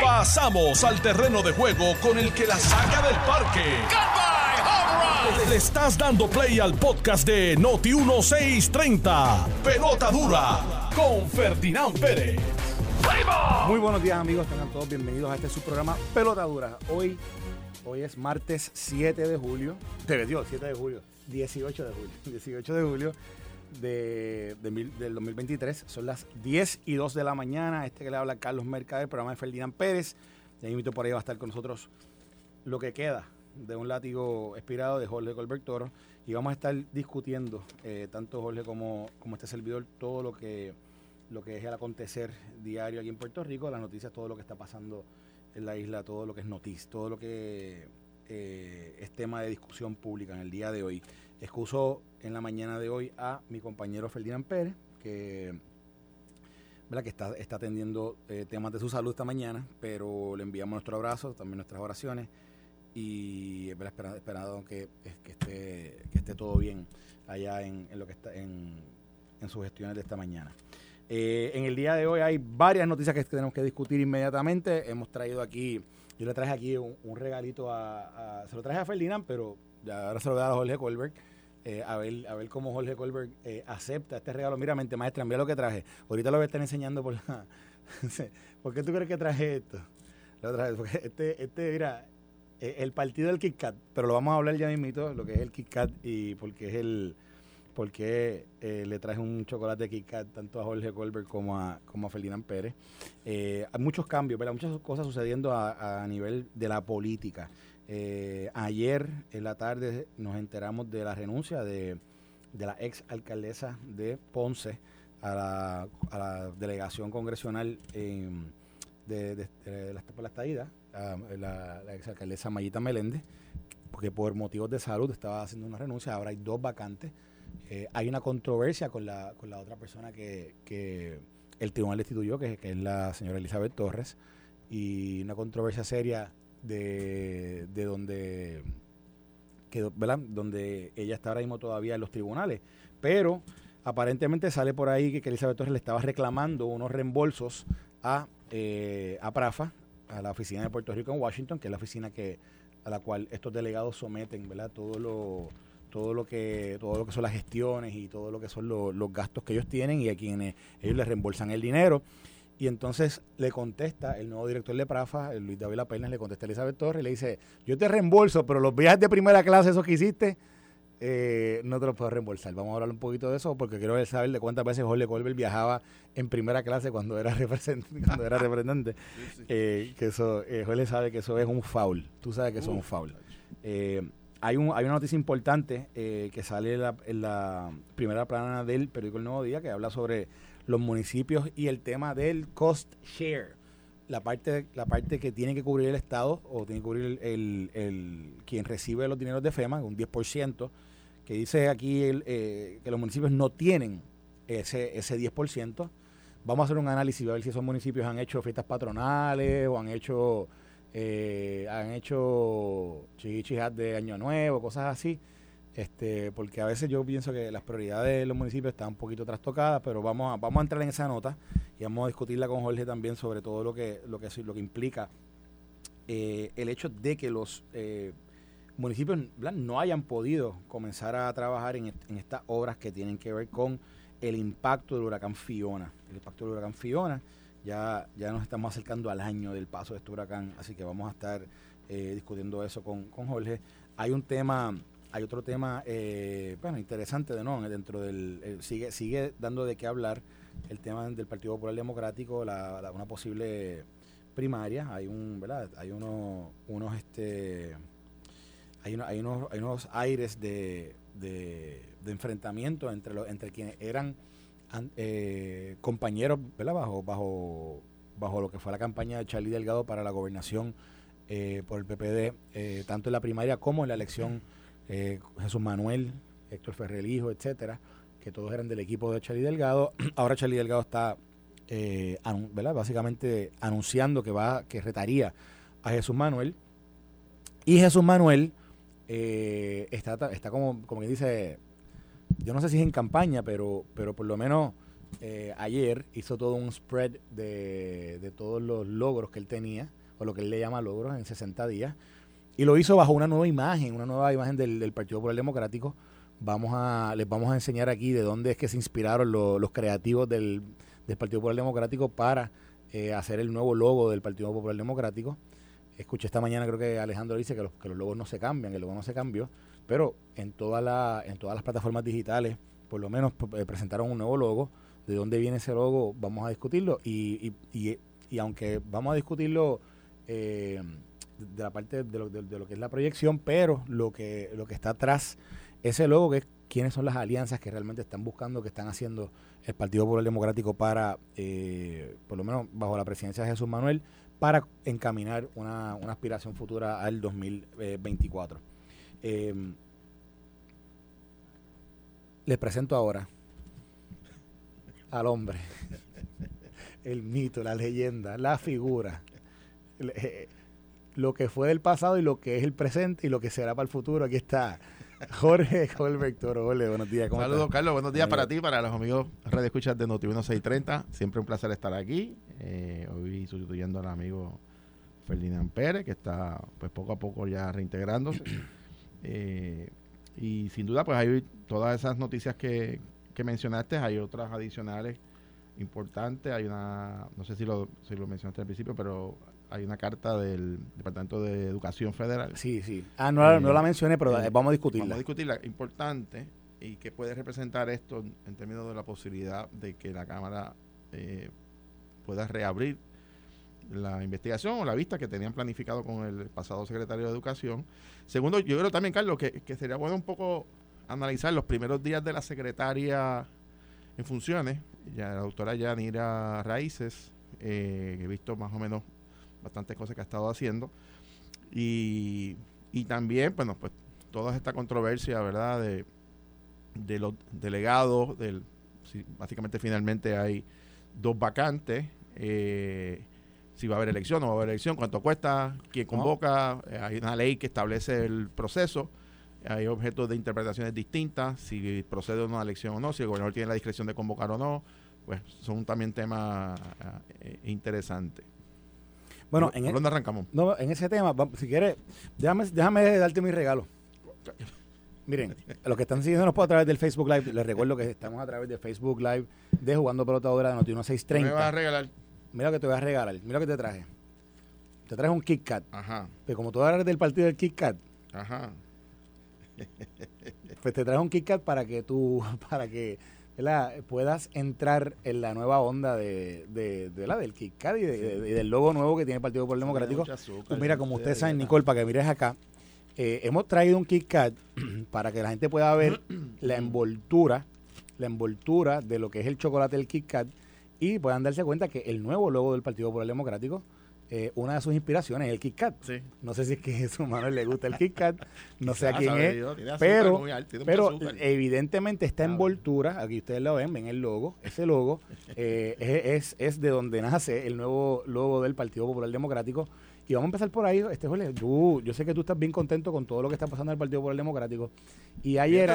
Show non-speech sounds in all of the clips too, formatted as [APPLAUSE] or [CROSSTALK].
Pasamos al terreno de juego con el que la saca del parque. Le estás dando play al podcast de Noti 1630. Pelota dura con Ferdinand Pérez. Muy buenos días amigos, tengan todos bienvenidos a este su programa Pelota Dura. Hoy, hoy es martes 7 de julio, te Dios, 7 de julio, 18 de julio, [LAUGHS] 18 de julio de, mil- del 2023. Son las 10 y 2 de la mañana. Este que le habla Carlos Mercader, programa de Ferdinand Pérez. Te invito por ahí a estar con nosotros lo que queda de un látigo expirado de Jorge Colbert Toro. Y vamos a estar discutiendo, eh, tanto Jorge como, como este servidor, todo lo que, lo que es el acontecer diario aquí en Puerto Rico, las noticias, todo lo que está pasando en la isla, todo lo que es noticia, todo lo que eh, es tema de discusión pública en el día de hoy. Excuso en la mañana de hoy a mi compañero Ferdinand Pérez, que, ¿verdad? que está, está atendiendo eh, temas de su salud esta mañana, pero le enviamos nuestro abrazo, también nuestras oraciones y ¿verdad? espera- esperando que, que, esté, que esté todo bien allá en, en lo que está en, en sus gestiones de esta mañana. Eh, en el día de hoy hay varias noticias que tenemos que discutir inmediatamente. Hemos traído aquí, yo le traje aquí un, regalito a, a- se lo traje a Ferdinand, pero ya ahora se lo voy a dar a Jorge Colbert. Eh, a, ver, a ver cómo Jorge Colbert eh, acepta este regalo. Mira, mente maestra, mira lo que traje. Ahorita lo voy a estar enseñando por la... [LAUGHS] ¿Por qué tú crees que traje esto? Lo traje porque este, este, mira, eh, el partido del Kit Kat, pero lo vamos a hablar ya mismito, lo que es el Kit Kat y porque es el porque eh, le traje un chocolate Kit Kat tanto a Jorge Colbert como a, como a Ferdinand Pérez. Eh, hay muchos cambios, ¿verdad? muchas cosas sucediendo a nivel de la política. Eh, ayer en la tarde nos enteramos de la renuncia de, de la ex alcaldesa de Ponce a la, delegación congresional de, de, de la, la la, la ex alcaldesa Mayita Meléndez, porque por motivos de salud estaba haciendo una renuncia, ahora hay dos vacantes. Eh, hay una controversia con la, con la otra persona que, que el tribunal destituyó, que es la señora Elizabeth Torres, y una controversia seria de, de donde quedó, ¿verdad? donde ella está ahora mismo todavía en los tribunales. Pero aparentemente sale por ahí que, que Elizabeth Torres le estaba reclamando unos reembolsos a, eh, a Prafa, a la oficina de Puerto Rico en Washington, que es la oficina que a la cual estos delegados someten, ¿verdad? Todo lo todo lo que todo lo que son las gestiones y todo lo que son lo- los gastos que ellos tienen y a quienes ellos les reembolsan el dinero. Y entonces le contesta el nuevo director de Prafa, el Luis David Pernas, le contesta a Elizabeth Torres y le dice, yo te reembolso, pero los viajes de primera clase, esos que hiciste, eh, no te los puedo reembolsar. Vamos a hablar un poquito de eso porque quiero saber de cuántas veces Jorge Colbert viajaba en primera clase cuando era [LAUGHS] representante. Cuando era representante. Eh, que eso, eh, Jorge sabe que eso es un foul. Tú sabes que eso es un foul. Hay, un, hay una noticia importante eh, que sale en la, primera plana del periódico El Nuevo Día que habla sobre los municipios y el tema del cost share. La parte, la parte que tiene que cubrir el Estado o tiene que cubrir el, el- quien recibe los dineros de FEMA, un 10%, que dice aquí eh, que los municipios no tienen ese, ese 10%. Vamos a hacer un análisis a ver si esos municipios han hecho fiestas patronales o han hecho eh, han hecho chichihat de Año Nuevo, cosas así. Este, porque a veces yo pienso que las prioridades de los municipios están un poquito trastocadas, pero vamos a, vamos a entrar en esa nota y vamos a discutirla con Jorge también sobre todo lo que, lo que, lo que implica eh, el hecho de que los eh, municipios no hayan podido comenzar a trabajar en, en estas obras que tienen que ver con el impacto del huracán Fiona. El impacto del huracán Fiona, ya, ya nos estamos acercando al año del paso de este huracán, así que vamos a estar eh, discutiendo eso con, con Jorge. Hay un tema, hay otro tema, eh, bueno, interesante de no, dentro del, eh, sigue, sigue dando de qué hablar el tema del Partido Popular Democrático, la, una posible primaria, hay un, ¿verdad? Hay uno, unos, este, hay, uno- hay unos, hay unos aires de, de, de enfrentamiento entre los, entre quienes eran an- eh, compañeros, ¿verdad? Bajo, bajo, bajo lo que fue la campaña de Charlie Delgado para la gobernación eh, por el PPD, eh, tanto en la primaria como en la elección eh, Jesús Manuel, Héctor Ferrer Hijo, etcétera, que todos eran del equipo de Charlie Delgado. [CLEARS THROAT] Ahora Charlie Delgado está ¿verdad? básicamente anunciando que va, que retaría a Jesús Manuel. Y Jesús Manuel está, está como, como que dice, yo no sé si es en campaña, pero, pero por lo menos eh, ayer hizo todo un spread de, de, todos los logros que él tenía, o lo que él le llama logros en 60 días, y lo hizo bajo una nueva imagen, una nueva imagen del, Partido Popular Democrático. Vamos a, les vamos a enseñar aquí de dónde es que se inspiraron los creativos del, del, Partido Popular Democrático para eh, hacer el nuevo logo del Partido Popular Democrático. Escuché esta mañana, creo que Alejandro dice que los, que los logos no se cambian, el logo no se cambió, pero en, toda la, en todas las plataformas digitales, por lo menos eh, presentaron un nuevo logo de dónde viene ese logo, vamos a discutirlo. Y, y, y, aunque vamos a discutirlo eh, de la parte de lo, de, lo, que es la proyección, pero lo que, lo que está atrás, ese logo, que es quiénes son las alianzas que realmente están buscando, que están haciendo el Partido Popular Democrático para, eh, por lo menos bajo la presidencia de Jesús Manuel, para encaminar una, una aspiración futura al 2024. Eh, les presento ahora al hombre. El mito, la leyenda, la figura. Eh, lo que fue del pasado y lo que es el presente y lo que será para el futuro. Aquí está Jorge [LAUGHS] Colbert Toro. buenos días. Saludos, Carlos. Buenos días para ti, para los amigos Radio Escuchas de Noti 1630. Siempre un placer estar aquí. Eh, hoy sustituyendo al amigo Ferdinand Pérez, que está pues poco a poco ya reintegrándose. [CLEARS THROAT] Eh, y sin duda, pues hay todas esas noticias que, que mencionaste, hay otras adicionales importantes. Hay una, no sé si lo, si lo mencionaste al principio, pero hay una carta del Departamento de Educación Federal. Sí, sí. Ah, no, no la eh, mencioné, pero eh, vamos a discutirla. Vamos a discutirla. Importante y qué puede representar esto en términos de la posibilidad de que la Cámara eh, pueda reabrir la investigación o la vista que tenían planificado con el pasado secretario de Educación. Segundo, yo creo también, Carlos, que, que sería bueno un poco analizar los primeros días de la secretaria en funciones, ya la doctora Yanira Raíces, eh, he visto más o menos bastantes cosas que ha estado haciendo. Y, y también, bueno, pues toda esta controversia, ¿verdad? De, de los delegados, del, básicamente finalmente hay dos vacantes. Eh, si va a haber elección o no va a haber elección, cuánto cuesta, quién convoca, eh, hay una ley que establece el proceso hay objetos de interpretaciones distintas, si procede una elección o no, si el gobernador tiene la discreción de convocar o no, pues son también temas eh, interesantes. Bueno, en e- dónde arrancamos? No, en ese tema, si quieres, déjame, déjame darte mi regalo. Miren, los que están siguiéndonos a través del Facebook Live, les recuerdo que estamos a través del Facebook Live de Jugando Pelota Ahora de Noti 1630. ¿Qué me vas a regalar? Mira lo que te voy a regalar, mira lo que te traje. Te traje un Kit Kat. Ajá. Pero como tú hablar del partido del Kit Kat, Ajá. Pues te traje un KitKat para que tú, [LAUGHS] para que puedas entrar en la nueva onda de, de, la del KitKat y, del logo nuevo que tiene el Partido Popular Democrático. pues mira, como ustedes saben, Nicole, para que mires acá, eh, hemos traído un KitKat [CLEARS THROAT] para que la gente pueda ver [CLEARS THROAT] la envoltura, la envoltura de lo que es el chocolate del KitKat y puedan darse cuenta que el nuevo logo del Partido Popular Democrático eh, una de sus inspiraciones es el Kit Kat. No sé si es que a [LAUGHS] su mano le gusta el Kit Kat, no sé a quién es, pero, pero evidentemente esta envoltura, aquí ustedes lo ven, ven el logo, ese logo [LAUGHS] eh, es, es de donde nace el nuevo logo del Partido Popular Democrático. Y vamos a empezar por ahí, este tú, yo sé que tú estás bien contento con todo lo que está pasando en el Partido Popular Democrático. Y ayer.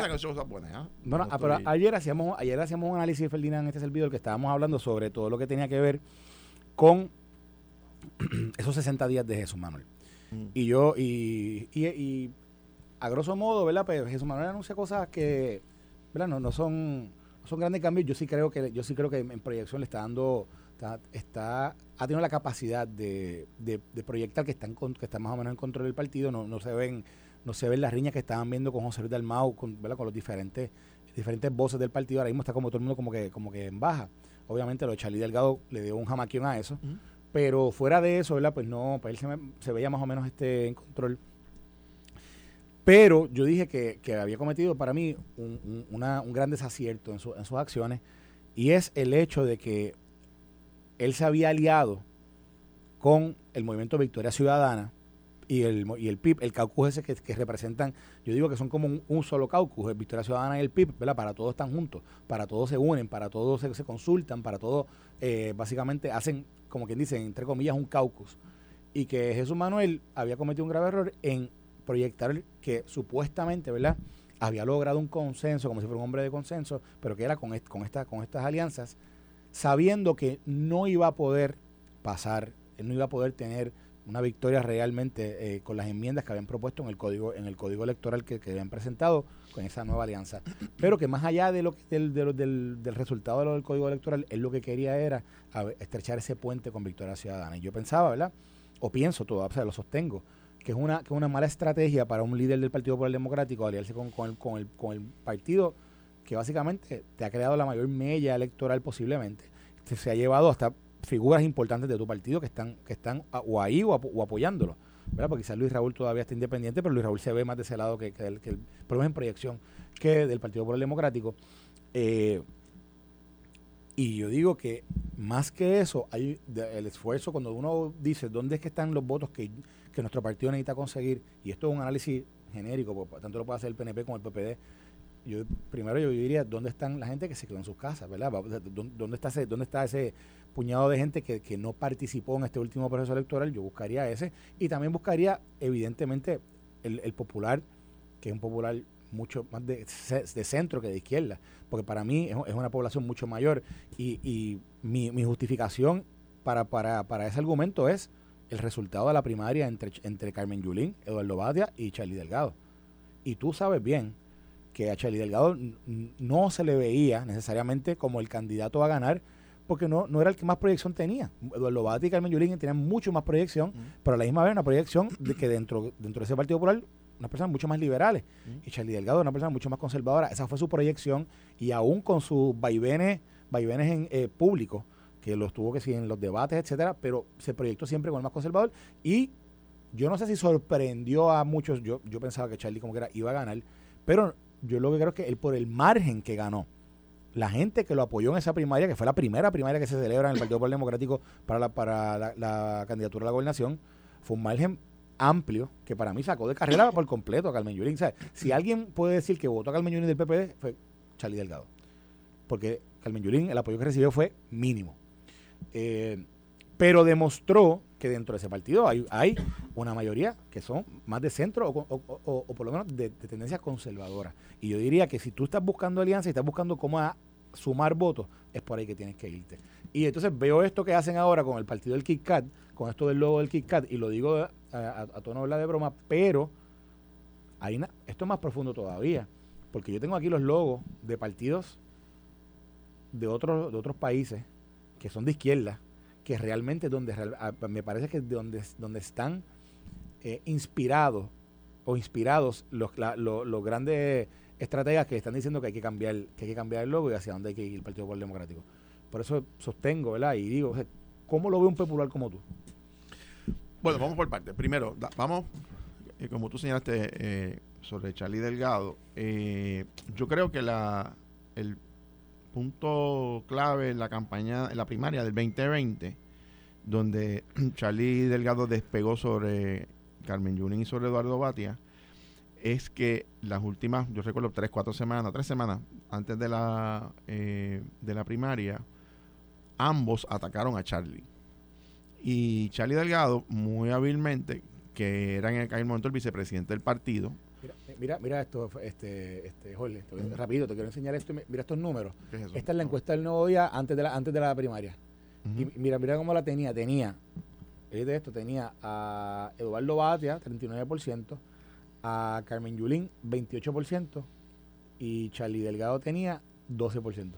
¿ah? bueno, ah, pero ayer hacíamos, ayer hacíamos un análisis, Ferdinand, en este servidor que estábamos hablando sobre todo lo que tenía que ver con [CLEARS THROAT] esos 60 días de Jesús Manuel. Mm. Y yo, y, y, a grosso modo, ¿verdad? Pues Jesús Manuel anuncia cosas que, ¿verdad? No, no son, son grandes cambios. Yo sí creo que, yo sí creo que en proyección le está dando, está, ha tenido la capacidad de, de, proyectar que está, que está más o menos en control del partido. No, no se ven, no se ven las riñas que estaban viendo con José Luis Dalmau, con, ¿verdad? con los diferentes, diferentes voces del partido. Ahora mismo está como todo el mundo como que, como que en baja. Obviamente lo de Charlie Delgado le dio un jamaquión a eso. Pero fuera de eso, ¿verdad? Pues no, pues él se, veía más o menos este en control. Pero yo dije que, había cometido para mí un, un gran desacierto en, en sus acciones y es el hecho de que él se había aliado con el movimiento Victoria Ciudadana y el, y el PIB, el caucus ese que, representan, yo digo que son como un, solo caucus, el Victoria Ciudadana y el PIB, ¿verdad? Para todos están juntos, para todos se unen, para todos se, consultan, para todos eh, básicamente hacen como quien dice, entre comillas, un caucus. Y que Jesús Manuel había cometido un grave error en proyectar que supuestamente, ¿verdad? había logrado un consenso, como si fuera un hombre de consenso, pero que era con, con, esta, con estas alianzas, sabiendo que no iba a poder pasar, no iba a poder tener una victoria realmente eh, con las enmiendas que habían propuesto en el código en el código electoral que, habían presentado con esa nueva alianza. Pero que más allá de lo del, del, del, resultado de lo del código electoral él lo que quería era estrechar ese puente con Victoria Ciudadana. Y yo pensaba verdad o pienso todavía o sea, lo sostengo que es una que una mala estrategia para un líder del Partido Popular Democrático aliarse con, con, el, con, el, con el partido que básicamente te ha creado la mayor mella electoral posiblemente se ha llevado hasta figuras importantes de tu partido que están, que están o ahí o, apoyándolo. ¿verdad? Porque quizás Luis Raúl todavía está independiente, pero Luis Raúl se ve más de ese lado que, que, el, que por en proyección que del Partido Popular Democrático. Eh, y yo digo que más que eso, hay el esfuerzo cuando uno dice dónde es que están los votos que, que nuestro partido necesita conseguir, y esto es un análisis genérico, tanto lo puede hacer el PNP como el PPD, yo primero yo diría dónde están la gente que se quedó en sus casas, ¿verdad? ¿Dónde está ese, puñado de gente que, no participó en este último proceso electoral? Yo buscaría ese y también buscaría evidentemente el, popular, que es un popular mucho más de, centro que de izquierda, porque para mí es, una población mucho mayor y, y mi, mi, justificación para, ese argumento es el resultado de la primaria entre, entre Carmen Yulín, Eduardo Batia y Charlie Delgado. Y tú sabes bien que a Charlie Delgado no se le veía necesariamente como el candidato a ganar, porque no, no era el que más proyección tenía. Eduardo Bati y Carmen Yulín tenían mucho más proyección, pero a la misma vez una proyección de que dentro, dentro de ese Partido Popular unas personas mucho más liberales. Y Charlie Delgado una persona mucho más conservadora. Esa fue su proyección y aún con sus vaivenes, vaivenes en, eh, públicos, que los tuvo que seguir en los debates, etcétera, pero se proyectó siempre con el más conservador. Y yo no sé si sorprendió a muchos, yo, yo pensaba que Charlie como que era iba a ganar, pero yo lo que creo es que él por el margen que ganó, la gente que lo apoyó en esa primaria, que fue la primera primaria que se celebra en el Partido Popular Democrático para la, para la, candidatura a la gobernación, fue un margen amplio que para mí sacó de carrera por completo a Carmen Yulín. si alguien puede decir que votó a Carmen Yulín del PPD, fue Charlie Delgado. Porque Carmen Yulín, el apoyo que recibió fue mínimo. Eh, pero demostró que dentro de ese partido hay, hay una mayoría que son más de centro o, por lo menos de, tendencia conservadora. Y yo diría que si tú estás buscando alianza y estás buscando cómo sumar votos, es por ahí que tienes que irte. Y entonces veo esto que hacen ahora con el partido del Kit Kat, con esto del logo del Kit Kat, y lo digo a, tono de broma, pero hay esto es más profundo todavía, porque yo tengo aquí los logos de partidos de otros, de otros países que son de izquierda, que realmente donde me parece que donde, donde están eh, inspirados o inspirados los, los grandes estrategas que están diciendo que hay que cambiar que hay que cambiar el logo y hacia dónde hay que ir el Partido Popular Democrático. Por eso sostengo, ¿verdad? Y digo, ¿cómo lo ve un popular como tú? Bueno, vamos por partes. Primero, vamos, eh, como tú señalaste eh, sobre Charlie Delgado, yo creo que la el punto clave en la campaña, en la primaria del 2020, donde [CLEARS THROAT] Charlie Delgado despegó sobre Carmen Yunin y sobre Eduardo Batia, es que las últimas, yo recuerdo tres, cuatro semanas, tres semanas antes de la, eh, de la primaria, ambos atacaron a Charlie. Y Charlie Delgado, muy hábilmente, que era en aquel momento el vicepresidente del partido, Mira, mira esto, este, este, Jorge, rápido, te quiero enseñar esto. Mira estos números. Esta es la encuesta del nuevo día antes de la, antes de la primaria. Y mira, mira cómo la tenía. Tenía, de esto, tenía a Eduardo Batia, 39%, a Carmen Yulín, 28%, y Charlie Delgado tenía 12%.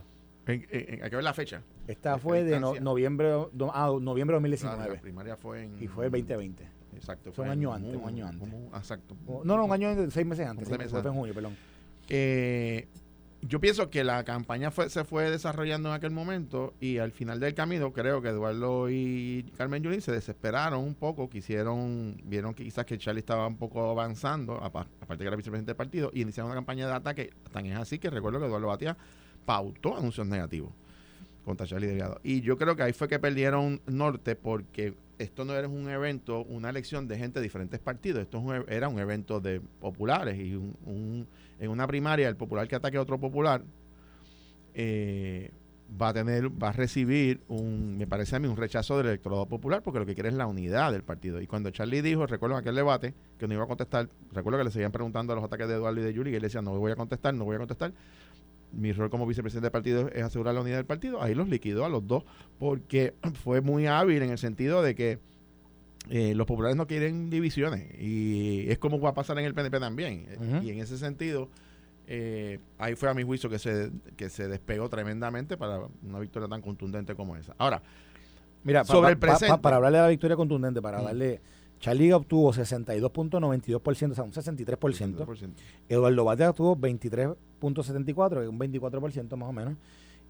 ¿Hay que ver la fecha? Esta fue de noviembre, ah, noviembre de 2019. la primaria fue en... Y fue el 2020. Exacto. Fue un año antes, un año antes. exacto. No, no, un año, seis meses antes. Seis meses fue en junio, perdón. Eh, yo pienso que la campaña fue, se fue desarrollando en aquel momento y al final del camino creo que Eduardo y Carmen Yulín se desesperaron un poco, quisieron, vieron que quizás que Charlie estaba un poco avanzando, aparte que era vicepresidente del partido, y iniciaron una campaña de ataque. Tan es así que recuerdo que Eduardo Batía pautó anuncios negativos contra Charlie Delgado. Y yo creo que ahí fue que perdieron norte porque esto no era un evento, una elección de gente de diferentes partidos, esto e, era un evento de populares y un, en una primaria el popular que ataque a otro popular, eh, va a tener, va a recibir un, me parece a mí, un rechazo del electorado popular, porque lo que quiere es la unidad del partido. Y cuando Charlie dijo, recuerdo aquel debate, que no iba a contestar, recuerdo que le seguían preguntando a los ataques de Eduardo y de Yuri, y él decía, no voy a contestar, no voy a contestar. Mi rol como vicepresidente del partido es asegurar la unidad del partido. Ahí los liquidó a los dos, porque [CLEARS THROAT] fue muy hábil en el sentido de que eh, los populares no quieren divisiones. Y es como va a pasar en el PNP también. Y en ese sentido eh, ahí fue a mi juicio que se, que se despegó tremendamente para una victoria tan contundente como esa. Ahora, mira, sobre el presente. para hablarle de la victoria contundente, para mm. darle. Charlie obtuvo 62.92%, o sea, un 63%. Eduardo Batea obtuvo 23.74, un 24% más o menos.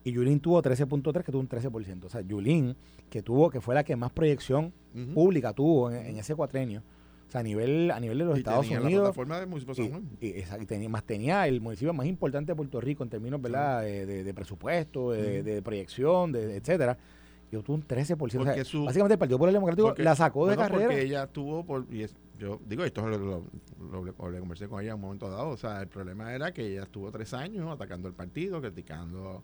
Y Yulín tuvo 13.3, que tuvo un 13%. O sea, Yulín, que tuvo, que fue la que más proyección pública tuvo en, ese cuatrenio, o sea, a nivel, a nivel de los Estados Unidos. y, tenía, más tenía el municipio más importante de Puerto Rico en términos ¿verdad? De, presupuesto, de, proyección, de, etcétera. Y obtuvo un 13%. básicamente el Partido Popular Democrático la sacó de carrera. Porque ella tuvo, por, y yo digo, esto lo, lo, conversé con ella en un momento dado. O sea, el problema era que ella estuvo tres años atacando el partido, criticando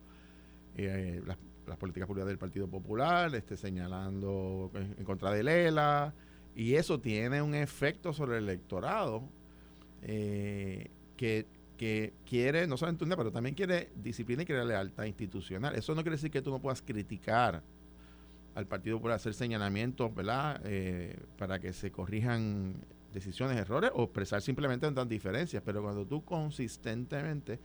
eh, las, políticas públicas del Partido Popular, este, señalando en contra de Lela y eso tiene un efecto sobre el electorado eh, que, quiere, no solamente una, pero también quiere disciplina y quiere lealtad institucional. Eso no quiere decir que tú no puedas criticar al partido por hacer señalamientos, ¿verdad? Eh, para que se corrijan decisiones, errores o expresar simplemente tantas diferencias. Pero cuando tú consistentemente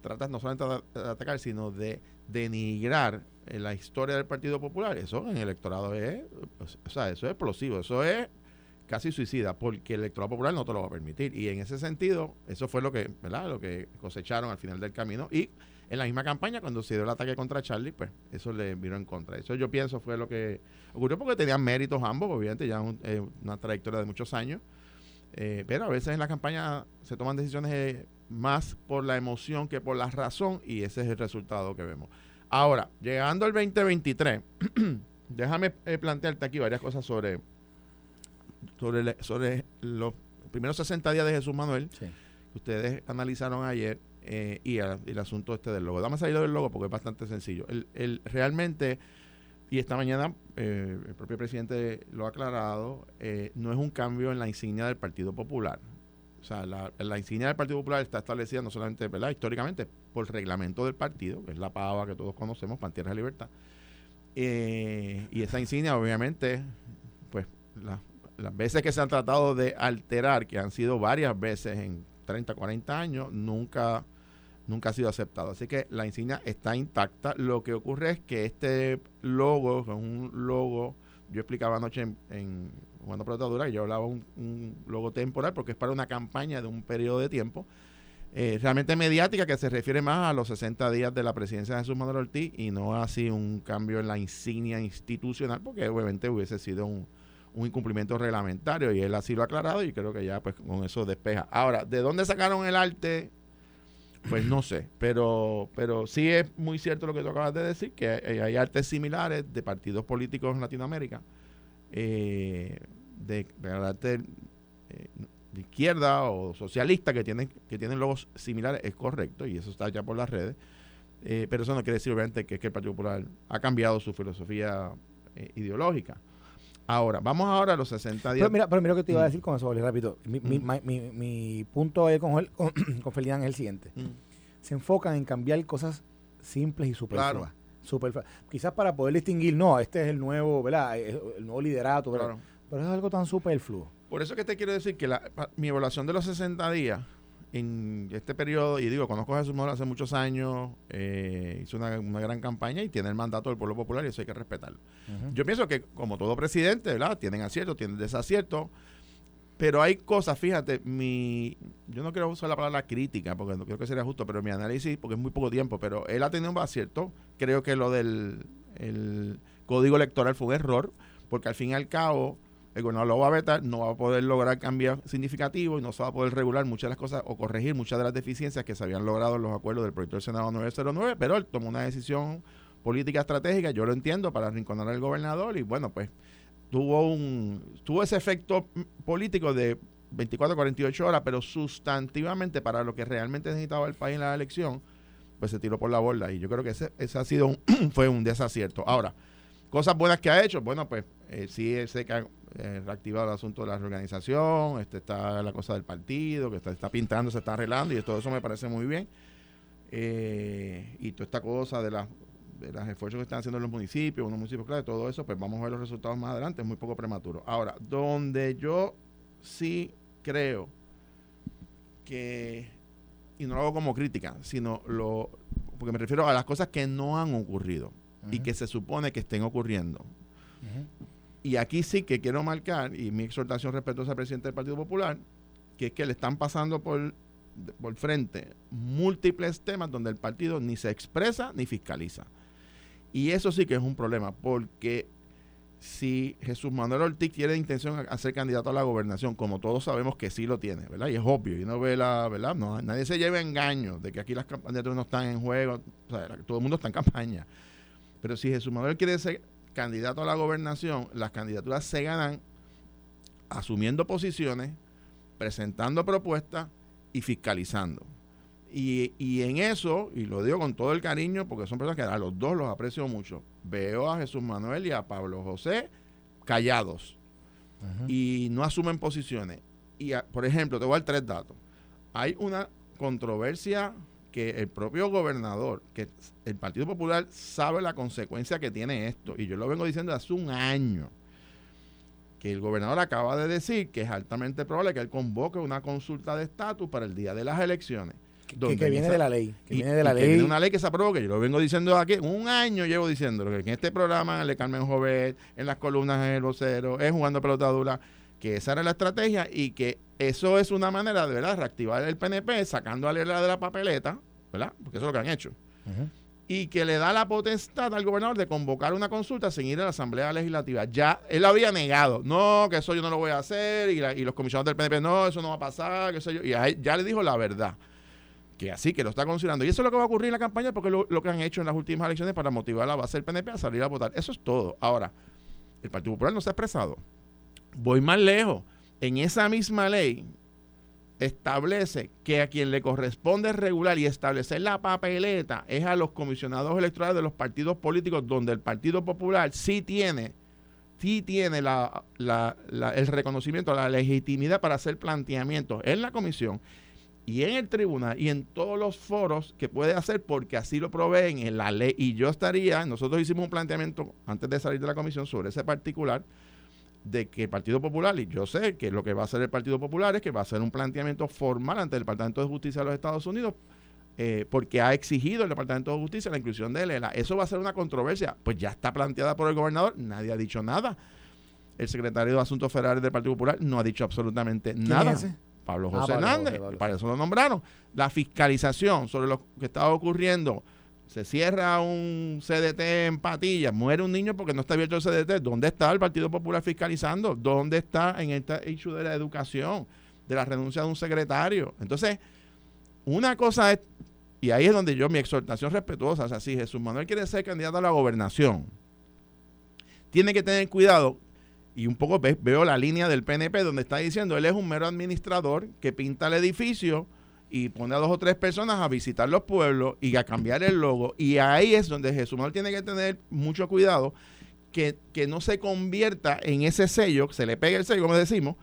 tratas no solamente de atacar, sino de denigrar la historia del Partido Popular, eso en el electorado es, o sea, eso es explosivo, eso es casi suicida, porque el electorado popular no te lo va a permitir. Y en ese sentido, eso fue lo que, ¿verdad? Lo que cosecharon al final del camino. Y en la misma campaña, cuando se dio el ataque contra Charlie, pues eso le vino en contra. Eso yo pienso fue lo que ocurrió porque tenían méritos ambos, obviamente, ya eh, una trayectoria de muchos años. Eh, pero a veces en la campaña se toman decisiones eh, más por la emoción que por la razón y ese es el resultado que vemos. Ahora, llegando al 2023, [CLEARS THROAT] déjame eh, plantearte aquí varias cosas sobre, sobre, sobre los primeros 60 días de Jesús Manuel que ustedes analizaron ayer eh, y el asunto este del logo. Dame salir del logo porque es bastante sencillo. El, el realmente, y esta mañana eh, el propio presidente lo ha aclarado, no es un cambio en la insignia del Partido Popular. O sea, la, la, insignia del Partido Popular está establecida no solamente, ¿verdad? Históricamente, por reglamento del partido, que es la pava que todos conocemos, Pantierra de Libertad. Eh, y esa insignia, obviamente, pues las veces que se han tratado de alterar, que han sido varias veces en 30, 40 años, nunca, nunca ha sido aceptado. Así que la insignia está intacta. Lo que ocurre es que este logo, es un logo, yo explicaba anoche en cuando Protadura, yo hablaba un, un logo temporal porque es para una campaña de un periodo de tiempo eh, realmente mediática que se refiere más a los 60 días de la presidencia de Jesús Manuel Ortiz y no así un cambio en la insignia institucional porque obviamente hubiese sido un, un incumplimiento reglamentario y él así lo ha aclarado y creo que ya pues con eso despeja. Ahora, ¿de dónde sacaron el arte? Pues no sé, pero, pero sí es muy cierto lo que tú acabas de decir, que hay, artes similares de partidos políticos en Latinoamérica eh, de, de eh, de izquierda o socialista que tienen, que tienen logos similares es correcto y eso está ya por las redes. Eh, pero eso no quiere decir obviamente que, que, el Partido Popular ha cambiado su filosofía eh, ideológica. Ahora, vamos ahora a los 60 días. Pero mira, pero mira lo que te iba a mm. decir con eso, rápido. Mi, mi, mm. mi, mi, punto con, con, [CLEARS THROAT] con Ferdinand es el siguiente. Mm. Se enfocan en cambiar cosas simples y superfluas. Super, quizás para poder distinguir, no, este es el nuevo, ¿verdad? El nuevo liderato, pero es algo tan superfluo. Por eso que te quiero decir que la, mi evaluación de los 60 días en este periodo, y digo, conozco a Jesús Manuel hace muchos años, eh, hizo una, gran campaña y tiene el mandato del pueblo popular y eso hay que respetarlo. Yo pienso que, como todo presidente, ¿verdad? Tienen aciertos, tienen desaciertos, pero hay cosas, fíjate, mi, yo no quiero usar la palabra crítica, porque no creo que sería justo, pero mi análisis, porque es muy poco tiempo, pero él ha tenido un acierto. Creo que lo del el código electoral fue un error, porque al fin y al cabo el gobernador lo va a vetar, no va a poder lograr cambios significativos y no se va a poder regular muchas de las cosas o corregir muchas de las deficiencias que se habían logrado en los acuerdos del proyecto del Senado 909, pero él tomó una decisión política estratégica, yo lo entiendo, para arrinconar al gobernador y bueno, pues tuvo un tuvo ese efecto político de 24 48 horas, pero sustantivamente para lo que realmente necesitaba el país en la elección, pues se tiró por la borda. Y yo creo que ese, ese ha sido un, [CLEARS THROAT] fue un desacierto. Ahora, cosas buenas que ha hecho, bueno, pues eh, sí ha eh, reactivado el asunto de la reorganización, este está la cosa del partido, que está, está pintando, se está arreglando, y todo eso me parece muy bien. Eh, y toda esta cosa de las de los esfuerzos que están haciendo los municipios, unos municipios clave, todo eso, pues vamos a ver los resultados más adelante, es muy poco prematuro. Ahora, donde yo sí creo que, y no lo hago como crítica, sino lo, porque me refiero a las cosas que no han ocurrido y que se supone que estén ocurriendo. Y aquí sí que quiero marcar, y mi exhortación respetuosa al presidente del Partido Popular, que es que le están pasando por, por frente múltiples temas donde el partido ni se expresa ni fiscaliza. Y eso sí que es un problema, porque si Jesús Manuel Ortiz tiene intención de ser candidato a la gobernación, como todos sabemos que sí lo tiene, ¿verdad? Y es obvio, y no ve la, ¿verdad? No, nadie se lleva engaño de que aquí las candidaturas no están en juego, todo el mundo está en campaña. Pero si Jesús Manuel quiere ser candidato a la gobernación, las candidaturas se ganan asumiendo posiciones, presentando propuestas y fiscalizando. Y, en eso, y lo digo con todo el cariño, porque son personas que a los dos los aprecio mucho, veo a Jesús Manuel y a Pablo José callados y no asumen posiciones. Y, por ejemplo, te voy a dar tres datos. Hay una controversia que el propio gobernador, que el Partido Popular sabe la consecuencia que tiene esto, y yo lo vengo diciendo hace un año, que el gobernador acaba de decir que es altamente probable que él convoque una consulta de estatus para el día de las elecciones que, viene de la ley. Que viene de la ley. una ley que se aprobó, que yo lo vengo diciendo aquí, un año llevo diciendo que en este programa, de Carmen Jovet, en las columnas en el vocero, es jugando pelotadura, que esa era la estrategia y que eso es una manera de ¿verdad? reactivar el PNP sacando a la de la papeleta, ¿verdad? Porque eso es lo que han hecho. Y que le da la potestad al gobernador de convocar una consulta sin ir a la Asamblea Legislativa. Ya él había negado, no, que eso yo no lo voy a hacer, y, y los comisionados del PNP, no, eso no va a pasar, que sé yo. Y ya le dijo la verdad que así que lo está considerando. Y eso es lo que va a ocurrir en la campaña porque lo, lo que han hecho en las últimas elecciones para motivar a la base del PNP a salir a votar. Eso es todo. Ahora, el Partido Popular no se ha expresado. Voy más lejos. En esa misma ley establece que a quien le corresponde regular y establecer la papeleta es a los comisionados electorales de los partidos políticos donde el Partido Popular sí tiene sí tiene la, el reconocimiento, la legitimidad para hacer planteamientos en la comisión y en el tribunal y en todos los foros que puede hacer porque así lo proveen en la ley. Y yo estaría, nosotros hicimos un planteamiento antes de salir de la comisión sobre ese particular de que el Partido Popular, y yo sé que lo que va a hacer el Partido Popular es que va a hacer un planteamiento formal ante el Departamento de Justicia de los Estados Unidos eh, porque ha exigido el Departamento de Justicia la inclusión de ELA. Eso va a ser una controversia. Pues ya está planteada por el gobernador, nadie ha dicho nada. El secretario de Asuntos Federales del Partido Popular no ha dicho absolutamente nada. Pablo ah, José Hernández, para eso lo nombraron. La fiscalización sobre lo que estaba ocurriendo. Se cierra un CDT en Patillas, muere un niño porque no está abierto el CDT. ¿Dónde está el Partido Popular fiscalizando? ¿Dónde está en esta issue de la educación, de la renuncia de un secretario? Entonces, una cosa es, y ahí es donde yo mi exhortación respetuosa, o sea, si Jesús Manuel quiere ser candidato a la gobernación, tiene que tener cuidado y un poco veo la línea del PNP donde está diciendo él es un mero administrador que pinta el edificio y pone a dos o tres personas a visitar los pueblos y a cambiar el logo. Y ahí es donde Jesús Manuel tiene que tener mucho cuidado que, que no se convierta en ese sello, que se le pegue el sello, como decimos,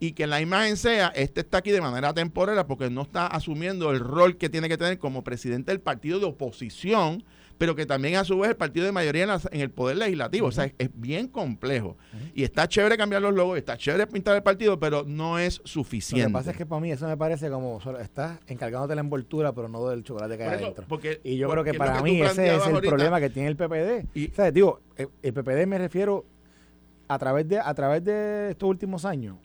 y que la imagen sea, este está aquí de manera temporal porque no está asumiendo el rol que tiene que tener como presidente del partido de oposición pero que también a su vez el partido de mayoría en, el poder legislativo. O sea, es, bien complejo. Y está chévere cambiar los logos, está chévere pintar el partido, pero no es suficiente. Lo que pasa es que para mí eso me parece como, estás encargándote la envoltura, pero no del chocolate que hay adentro. y yo creo que para mí ese es el problema que tiene el PPD. Y, o sea, digo, el, PPD me refiero a través de, a través de estos últimos años,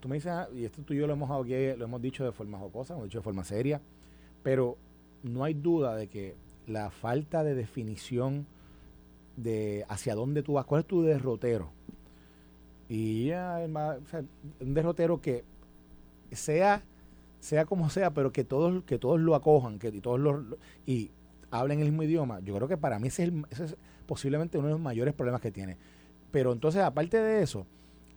tú me dices, ah, y esto tú y yo lo hemos, lo hemos dicho de forma jocosa, lo hemos dicho de forma seria, pero no hay duda de que la falta de definición de hacia dónde tú vas, cuál es tu derrotero. Y ya, un derrotero que sea, sea como sea, pero que todos, que todos lo acojan, que todos lo, y hablen el mismo idioma. Yo creo que para mí ese es, es posiblemente uno de los mayores problemas que tiene. Pero entonces, aparte de eso,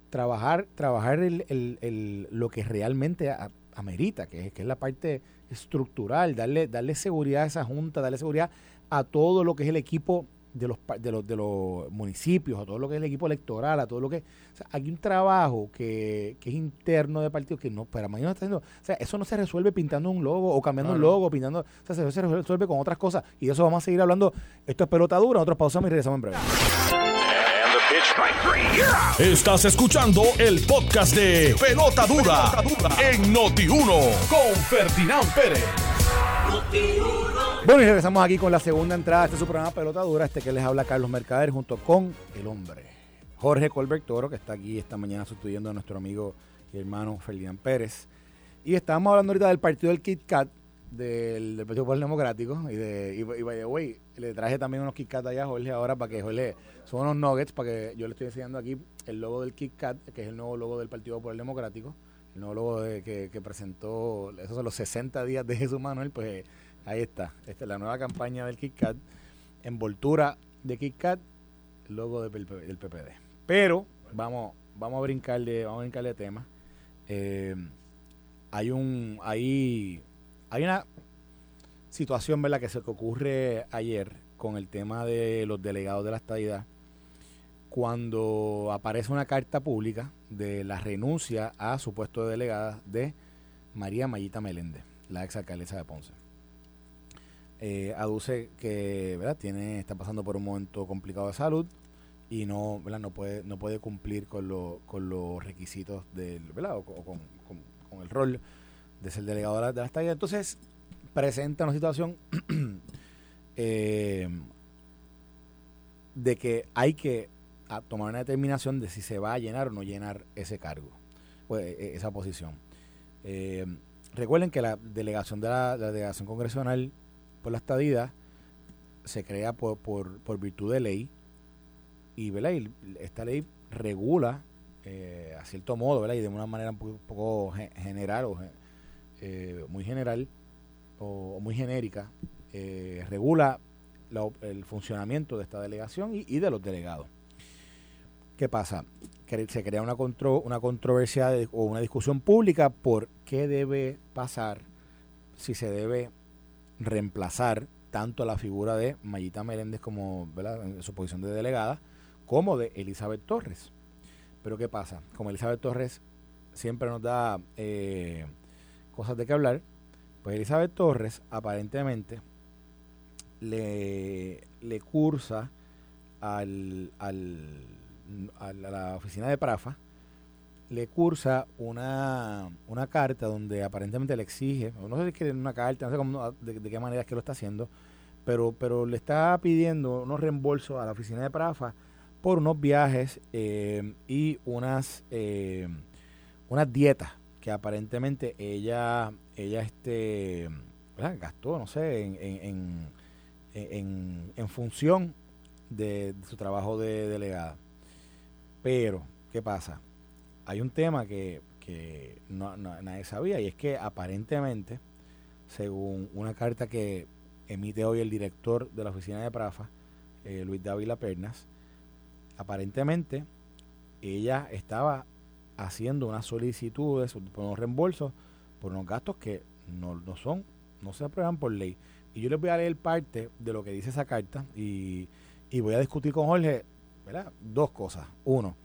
trabajar, trabajar el, el, el, lo que realmente amerita, que es, que es la parte estructural, darle, darle seguridad a esa junta, darle seguridad a todo lo que es el equipo de los, de los, de los municipios, a todo lo que es el equipo electoral, a todo lo que... O sea, hay un trabajo que, que es interno de partido que no, para mañana está haciendo... O sea, eso no se resuelve pintando un logo o cambiando un logo, pintando... O sea, se, se resuelve con otras cosas. Y de eso vamos a seguir hablando. Esto es pelota dura, nosotros pausamos y regresamos en breve. Estás escuchando el podcast de Pelota Dura, en Noti1 con Ferdinand Pérez. Bueno, y regresamos aquí con la segunda entrada de este su programa Pelota Dura, este que les habla Carlos Mercader junto con el hombre Jorge Colbert Toro, que está aquí esta mañana sustituyendo a nuestro amigo y hermano Ferdinand Pérez. Y estábamos hablando ahorita del partido del Kit Kat, del, Partido Popular Democrático, y de y, y le traje también unos Kit Kat allá a Jorge ahora para que Jorge, son unos nuggets, para que yo le estoy enseñando aquí el logo del Kit Kat, que es el nuevo logo del Partido Popular Democrático, el nuevo logo que, que presentó, esos son los 60 días de Jesús Manuel, pues Ahí está. Esta es la nueva campaña del KitKat. Envoltura de KitKat, logo del, del PPD. Pero vamos, vamos a brincarle, vamos a brincarle tema. Eh, hay un, hay, hay una situación, ¿verdad? Que se ocurre ayer con el tema de los delegados de la estadidad, cuando aparece una carta pública de la renuncia a su puesto de delegada de María Mayita Meléndez, la ex alcaldesa de Ponce eh, aduce que ¿verdad? Tiene, está pasando por un momento complicado de salud y no, ¿verdad? no puede no puede cumplir con, lo, con los requisitos del ¿verdad? o, con, con, el rol de ser delegado de la, estadía. Entonces presenta una situación [CLEARS THROAT] eh, de que hay que tomar una determinación de si se va a llenar o no llenar ese cargo, o e, e, esa posición. Eh, recuerden que la delegación de la, delegación congresional por la estadía se crea por, por, virtud de ley y, esta ley regula eh, a cierto modo ¿verdad? y de una manera un poco, general o eh, muy general o, muy genérica eh, regula el funcionamiento de esta delegación y, de los delegados. ¿Qué pasa? Se crea una, contro, una controversia o una discusión pública por qué debe pasar, si se debe reemplazar tanto la figura de Mayita Meléndez como en su posición de delegada, como de Elizabeth Torres. Pero ¿qué pasa? Como Elizabeth Torres siempre nos da eh, cosas de qué hablar, pues Elizabeth Torres aparentemente le, le cursa al, al, a la oficina de Prafa le cursa una, una carta donde aparentemente le exige, no sé si es una carta, no sé cómo, de, qué manera es que lo está haciendo, pero, pero le está pidiendo unos reembolsos a la oficina de Prafa por unos viajes eh, y unas, eh, unas dietas que aparentemente ella, ella este, gastó, no sé, en, en, en, en función de su trabajo de delegada. Pero, ¿qué pasa? hay un tema que, no, nadie sabía y es que aparentemente, según una carta que emite hoy el director de la oficina de Prafa, eh, Luis Dávila Pernas, aparentemente ella estaba haciendo unas solicitudes por unos reembolsos por unos gastos que no, no son, no se aprueban por ley. Y yo les voy a leer parte de lo que dice esa carta y, y voy a discutir con Jorge ¿verdad? dos cosas. Uno,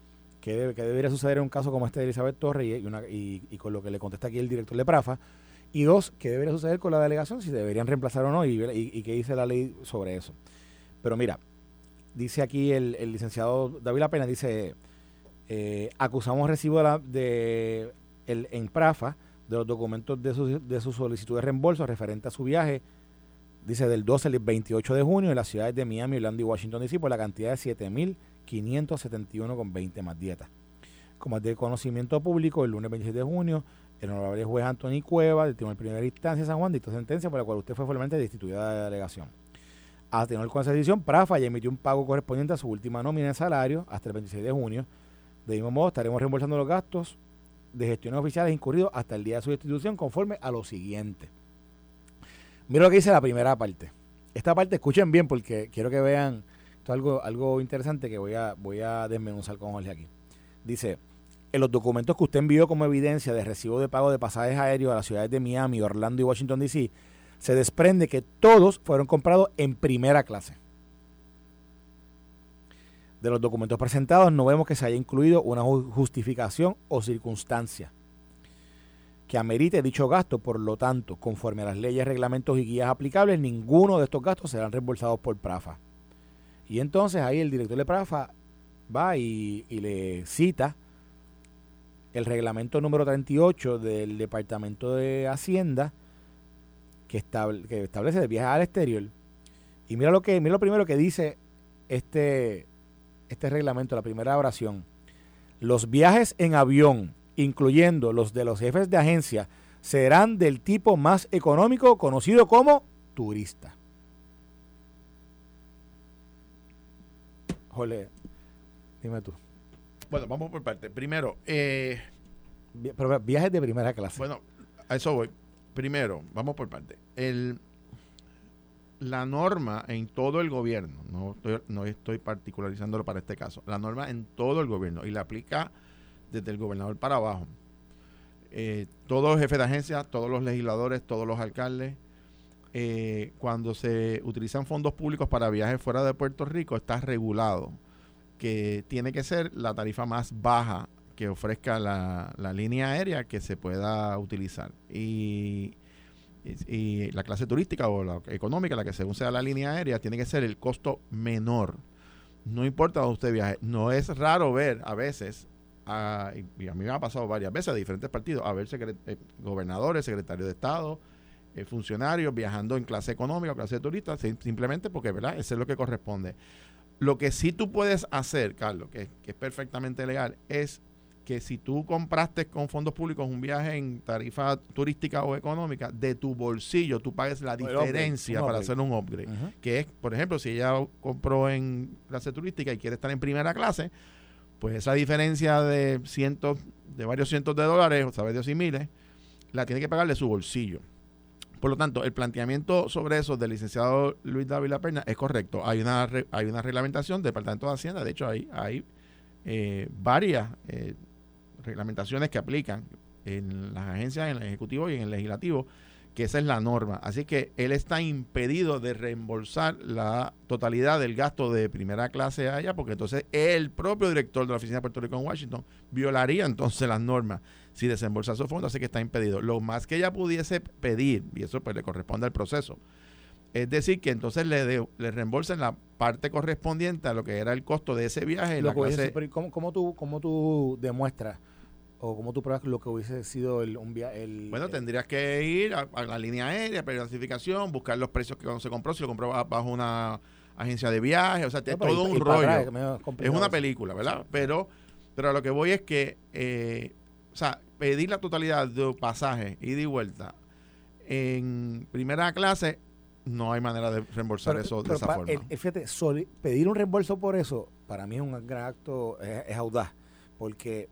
qué, debe, debería suceder en un caso como este de Elizabeth Torres y, y, con lo que le contesta aquí el director de Prafa. Y dos, qué debería suceder con la delegación, si deberían reemplazar o no y, y, qué dice la ley sobre eso. Pero mira, dice aquí el, licenciado David La Pena, dice, eh, acusamos recibo de, el, en Prafa de los documentos de su, de su solicitud de reembolso referente a su viaje, dice del 12 al 28 de junio en las ciudades de Miami, Orlando y Washington DC por la cantidad de 7 mil 571,20 más dietas. Como es de conocimiento público, el lunes 26 de junio, el honorable juez Anthony Cueva del Tribunal de Primera Instancia de San Juan dictó sentencia por la cual usted fue formalmente destituida de la delegación. A tener con esa decisión, Prafa ya emitió un pago correspondiente a su última nómina de salario hasta el 26 de junio. De mismo modo, estaremos reembolsando los gastos de gestiones oficiales incurridos hasta el día de su destitución conforme a lo siguiente. Mira lo que dice la primera parte. Esta parte escuchen bien porque quiero que vean algo, algo interesante que voy a, voy a desmenuzar con Jorge aquí. Dice, en los documentos que usted envió como evidencia de recibo de pago de pasajes aéreos a las ciudades de Miami, Orlando y Washington, D.C., se desprende que todos fueron comprados en primera clase. De los documentos presentados no vemos que se haya incluido una justificación o circunstancia que amerite dicho gasto, por lo tanto, conforme a las leyes, reglamentos y guías aplicables, ninguno de estos gastos serán reembolsados por PRAFA. Y entonces ahí el director de PRAFA va y, le cita el reglamento número 38 del Departamento de Hacienda que, que establece de viajes al exterior. Y mira lo que mira lo primero que dice este este reglamento, la primera oración. Los viajes en avión, incluyendo los de los jefes de agencia, serán del tipo más económico conocido como turista. Jole, dime tú. Bueno, vamos por parte. Primero, eh, viajes de primera clase. Bueno, a eso voy. Primero, vamos por parte. El, la norma en todo el gobierno, no estoy, no estoy particularizándolo para este caso, la norma en todo el gobierno y la aplica desde el gobernador para abajo. Eh, todos los jefes de agencia, todos los legisladores, todos los alcaldes, eh, cuando se utilizan fondos públicos para viajes fuera de Puerto Rico, está regulado que tiene que ser la tarifa más baja que ofrezca la, la línea aérea que se pueda utilizar. Y y, la clase turística o la económica, la que según sea la línea aérea, tiene que ser el costo menor. No importa dónde usted viaje. No es raro ver a veces, y a mí me ha pasado varias veces a diferentes partidos, a ver eh, gobernadores, secretarios de Estado, eh, funcionarios viajando en clase económica o clase turista, simplemente porque, ¿verdad? Eso es lo que corresponde. Lo que sí tú puedes hacer, Carlos, que, que es perfectamente legal, es que si tú compraste con fondos públicos un viaje en tarifa turística o económica, de tu bolsillo tú pagues la diferencia para hacer un upgrade. Que es, por ejemplo, si ella compró en clase turística y quiere estar en primera clase, pues esa diferencia de cientos, de varios cientos de dólares, o sabes Dios y miles, la tiene que pagar de su bolsillo. Por lo tanto, el planteamiento sobre eso del licenciado Luis David Perna es correcto. Hay una, hay una reglamentación del Departamento de Hacienda, de hecho hay, hay eh, varias eh, reglamentaciones que aplican en las agencias, en el Ejecutivo y en el Legislativo, que esa es la norma. Así que él está impedido de reembolsar la totalidad del gasto de primera clase allá, porque entonces el propio director de la Oficina de Puerto Rico en Washington violaría entonces las normas si desembolsa su fondo, así que está impedido. Lo más que ella pudiese pedir, y eso pues le corresponde al proceso, es decir, que entonces le, le reembolsen la parte correspondiente a lo que era el costo de ese viaje. la clase, ¿cómo, tú, ¿Cómo tú demuestras o cómo tú pruebas lo que hubiese sido el, un viaje? bueno, tendrías que ir a, la línea aérea, clasificación, buscar los precios que se compró, si lo compró bajo una agencia de viaje, o sea, es todo un rollo. es una película, ¿verdad? Pero, pero a lo que voy es que, eh, o sea, pedir la totalidad de pasaje, ida y vuelta en primera clase, no hay manera de reembolsar eso de esa forma. fíjate, pedir un reembolso por eso, para mí es un gran acto, es audaz, porque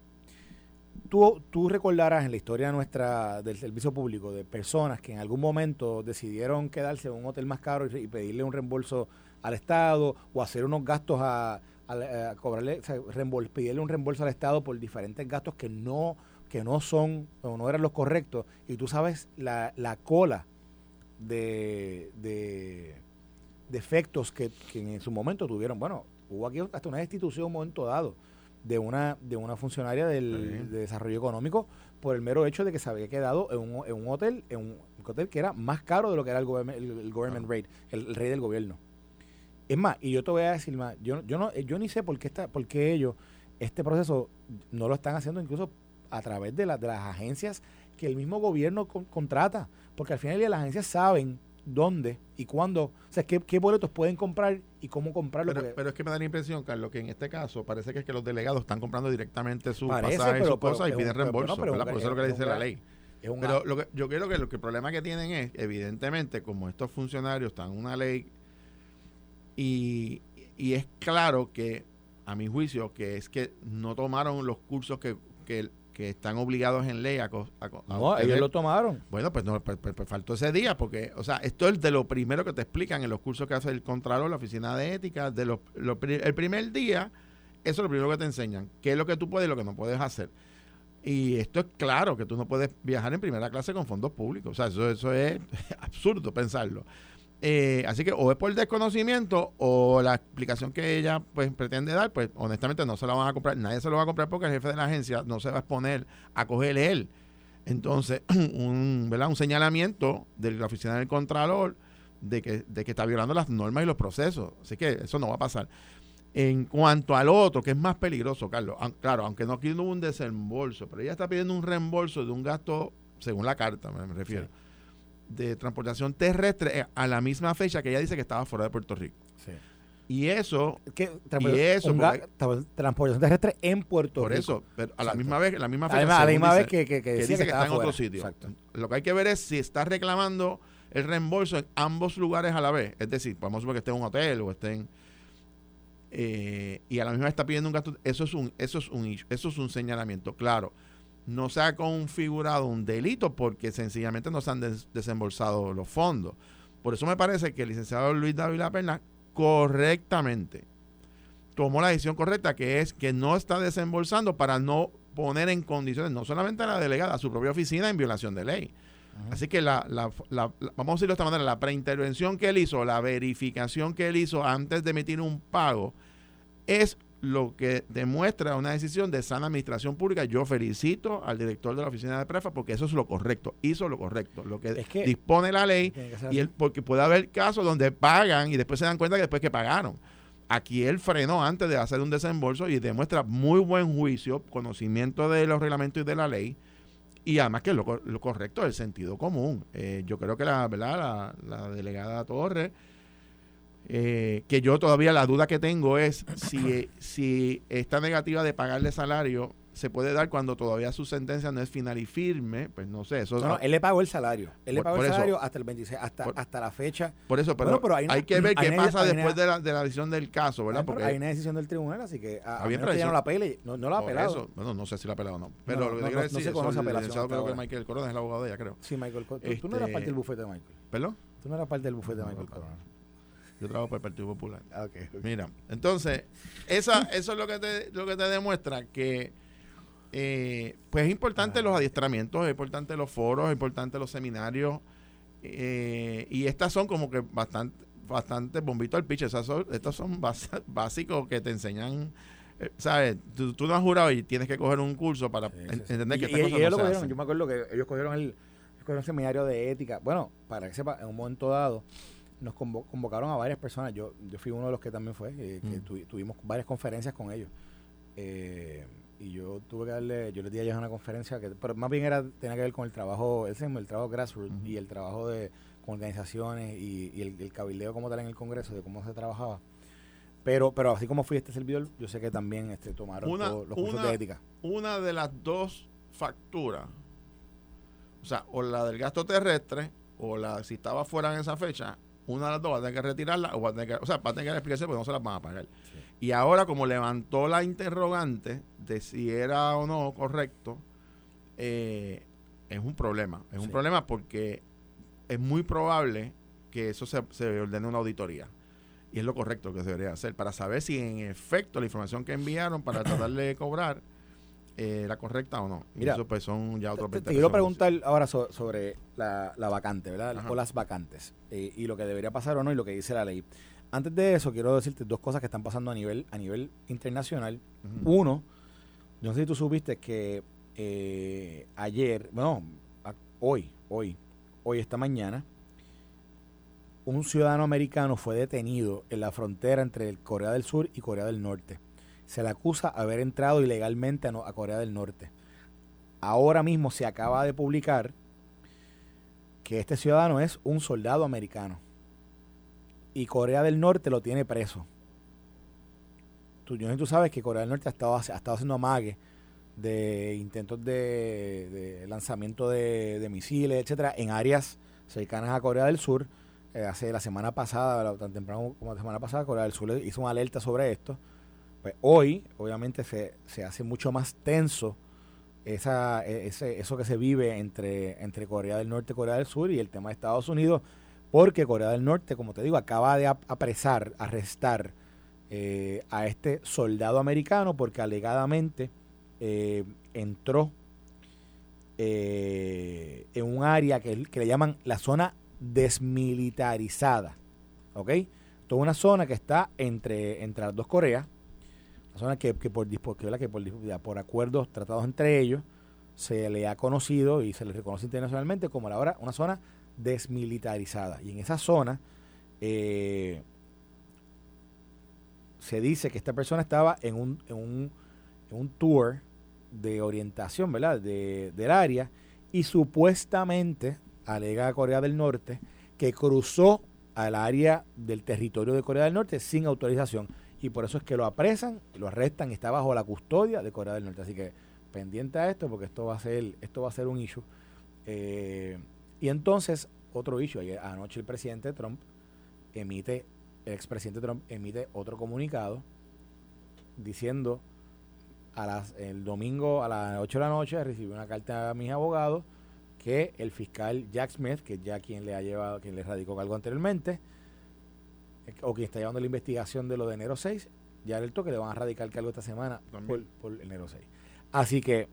Tú, tú recordarás en la historia nuestra del servicio público de personas que en algún momento decidieron quedarse en un hotel más caro y, pedirle un reembolso al Estado o hacer unos gastos a, cobrarle, pedirle un reembolso al Estado por diferentes gastos que no, que no son o no eran los correctos. Y tú sabes la, la cola de, de, efectos que, que en su momento tuvieron. Bueno, hubo aquí hasta una destitución en un momento dado de una, de una funcionaria del, de desarrollo económico por el mero hecho de que se había quedado en un, en un hotel, en un hotel que era más caro de lo que era el, el, government rate, el, rey del gobierno. Es más, y yo te voy a decir más, yo, yo no, yo ni sé por qué está, por qué ellos, este proceso no lo están haciendo incluso a través de, la, de las agencias que el mismo gobierno contrata, porque al final las agencias saben dónde y cuándo, o sea, qué, qué boletos pueden comprar y cómo comprarlo. Pero, es que me da la impresión, Carlos, que en este caso parece que es que los delegados están comprando directamente su pasaje y sus cosas y piden reembolso, Por eso es lo que dice la ley. Pero lo que, yo creo que, lo que el problema que tienen es, evidentemente, como estos funcionarios están en una ley y, y es claro que, a mi juicio, que es que no tomaron los cursos que, que que están obligados en ley a... no, ellos lo tomaron. Bueno, pues, no, pues, pues, pues, faltó ese día, porque, o sea, esto es de lo primero que te explican en los cursos que hace el Contralor, la Oficina de Ética, de los, el primer día eso es lo primero que te enseñan. ¿Qué es lo que tú puedes y lo que no puedes hacer? Y esto es claro, que tú no puedes viajar en primera clase con fondos públicos. O sea, eso, eso es [LAUGHS] absurdo pensarlo. Eh, así que o es por desconocimiento o la explicación que ella pues pretende dar, pues honestamente no se la van a comprar, nadie se lo va a comprar porque el jefe de la agencia no se va a exponer a cogerle él. Entonces, [CLEARS THROAT] un, ¿verdad? un señalamiento de la oficina del Contralor de que, de que está violando las normas y los procesos. Así que eso no va a pasar. En cuanto al otro, que es más peligroso, Carlos, claro, aunque no quiero un desembolso, pero ella está pidiendo un reembolso de un gasto, según la carta, me, refiero de transportación terrestre eh, a la misma fecha que ella dice que estaba fuera de Puerto Rico. Sí. Y eso, ¿Qué? y eso transportación terrestre en Puerto Rico. Por eso, pero a la misma vez, la misma fecha. A la misma vez que, que, dice que, está en otro sitio. Exacto. Lo que hay que ver es si está reclamando el reembolso en ambos lugares a la vez. Es decir, podemos suponer que esté en un hotel o esté en. Eh, y a la misma vez está pidiendo un gasto. Eso es un, eso es un, eso es un señalamiento. Claro no se ha configurado un delito porque sencillamente no se han desembolsado los fondos. Por eso me parece que el licenciado Luis David La Perna correctamente tomó la decisión correcta, que es que no está desembolsando para no poner en condiciones no solamente a la delegada, a su propia oficina en violación de ley. Así que la, vamos a decirlo de esta manera, la preintervención que él hizo, la verificación que él hizo antes de emitir un pago, es lo que demuestra una decisión de sana administración pública. Yo felicito al director de la oficina de prefa porque eso es lo correcto, hizo lo correcto, lo que, dispone la ley y él, porque puede haber casos donde pagan y después se dan cuenta que después que pagaron. Aquí él frenó antes de hacer un desembolso y demuestra muy buen juicio, conocimiento de los reglamentos y de la ley y además que lo, lo correcto es el sentido común. Eh, yo creo que la, ¿verdad? la, la delegada Torres eh, que yo todavía la duda que tengo es si, si esta negativa de pagarle salario se puede dar cuando todavía su sentencia no es final y firme, pues no sé. Eso no, él le pagó el salario. Él le pagó el salario hasta el 26, hasta, hasta la fecha. Por eso, pero, hay, que ver qué pasa después de, la, de la decisión del caso, ¿verdad? Porque hay una decisión del tribunal, así que a, a menos que ya no la pele, no, no la ha apelado. bueno, no sé si la ha apelado o no. Pero lo que quiero decir es que creo que Michael Corona es el abogado de ella, creo. Sí, Michael Corona. Tú no eras este, parte del bufete de Michael. ¿Perdón? Tú no eras parte del bufete de Michael Corona. Yo trabajo para el Partido Popular. Ah, Mira, entonces, esa, eso es lo que te, lo que te demuestra que eh, pues es importante ah. los adiestramientos, es importante los foros, es importante los seminarios. Eh, y estas son como que bastante, bastante bombito al piche. estos son [LAUGHS] básicos que te enseñan. Eh, ¿Sabes? Tú, no has jurado y tienes que coger un curso para entender que y, ellos lo Yo me acuerdo que ellos cogieron el, el seminario de ética. Bueno, para que sepa, en un momento dado nos convocaron a varias personas. Yo, yo fui uno de los que también fue, eh, que mm. tuvimos varias conferencias con ellos. Eh, y yo tuve que darle, yo les di a ellos una conferencia que, pero más bien era, tenía que ver con el trabajo, ese el trabajo grassroots y el trabajo de con organizaciones y, el, cabildeo como tal en el Congreso, de cómo se trabajaba. Pero, pero así como fui este servidor, yo sé que también este, tomaron los cursos de ética. Una de las dos facturas, o sea, o la del gasto terrestre, o la si estaba fuera en esa fecha, una de las dos va a tener que retirarla o va a tener que, o sea, va a tener que explicarse porque no se las van a pagar. Y ahora, como levantó la interrogante de si era o no correcto, eh, es un problema. Es un problema porque es muy probable que eso se, se ordene una auditoría. Y es lo correcto que se debería hacer para saber si en efecto la información que enviaron para tratar de cobrar eh, la correcta o no. Mira, eso pues son ya otros Te, te quiero preguntar ahora sobre la, vacante, ¿verdad? O las vacantes. Eh, y lo que debería pasar o no y lo que dice la ley. Antes de eso, quiero decirte dos cosas que están pasando a nivel, a nivel internacional. Uno, no sé si tú supiste que eh, ayer, bueno, hoy, hoy, hoy, esta mañana, un ciudadano americano fue detenido en la frontera entre Corea del Sur y Corea del Norte se le acusa haber entrado ilegalmente a, Corea del Norte. Ahora mismo se acaba de publicar que este ciudadano es un soldado americano y Corea del Norte lo tiene preso. Tú, tú sabes que Corea del Norte ha estado, ha estado haciendo amague de intentos de, lanzamiento de, misiles, etcétera, en áreas cercanas a Corea del Sur. Eh, hace la semana pasada, tan temprano como la semana pasada, Corea del Sur hizo una alerta sobre esto. Pues hoy, obviamente, se, se hace mucho más tenso esa, e, eso que se vive entre, entre Corea del Norte y Corea del Sur y el tema de Estados Unidos, porque Corea del Norte, como te digo, acaba de apresar, arrestar eh, a este soldado americano porque alegadamente eh, entró eh, en un área que, que, le llaman la zona desmilitarizada. ¿Ok? Toda una zona que está entre, entre las dos Coreas, zona que, que, por, que, que por, por acuerdos tratados entre ellos se le ha conocido y se le reconoce internacionalmente como la hora una zona desmilitarizada. Y en esa zona eh, se dice que esta persona estaba en un, en un, un tour de orientación, ¿verdad? De, del área y supuestamente alega Corea del Norte que cruzó al área del territorio de Corea del Norte sin autorización y por eso es que lo apresan, lo arrestan está bajo la custodia de Corea del Norte. Así que pendiente a esto porque esto va a ser, esto va a ser un issue. Eh, y entonces, otro issue, anoche el presidente Trump emite, el expresidente Trump emite otro comunicado diciendo a las, el domingo a las 8 de la noche recibió una carta a mis abogados que el fiscal Jack Smith, que ya quien le ha llevado, quien le radicó algo anteriormente, o quien está llevando la investigación de lo de enero 6, ya el toque le van a radicar cargo esta semana por, por, enero 6. Así que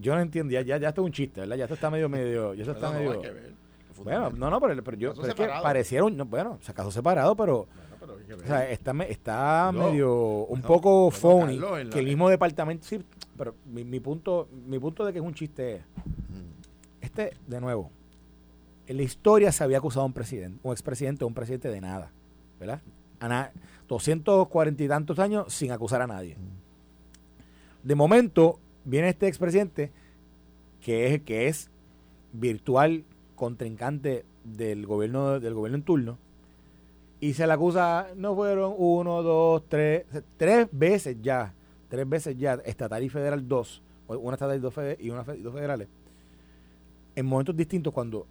yo, no entiendo, ya, ya, esto es un chiste, ¿verdad? Ya esto está medio, medio, ya esto [LAUGHS] está medio... bueno, no, no, pero, pero yo, pero es que pareciera un, bueno, se casó separado, pero... Bueno, pero o sea, está, está medio, un poco phony, que el mismo departamento, sí, pero mi, mi, punto, mi punto de que es un chiste es, este, de nuevo, en la historia se había acusado a un presidente, un expresidente o un presidente de nada, ¿verdad? A na 240 y tantos años sin acusar a nadie. De momento, viene este expresidente que es, que es virtual contrincante del gobierno, del gobierno en turno, y se le acusa, no fueron uno, dos, tres, tres veces ya, tres veces ya, estatal y federal, dos, una estatal y dos, y una dos federales, en momentos distintos cuando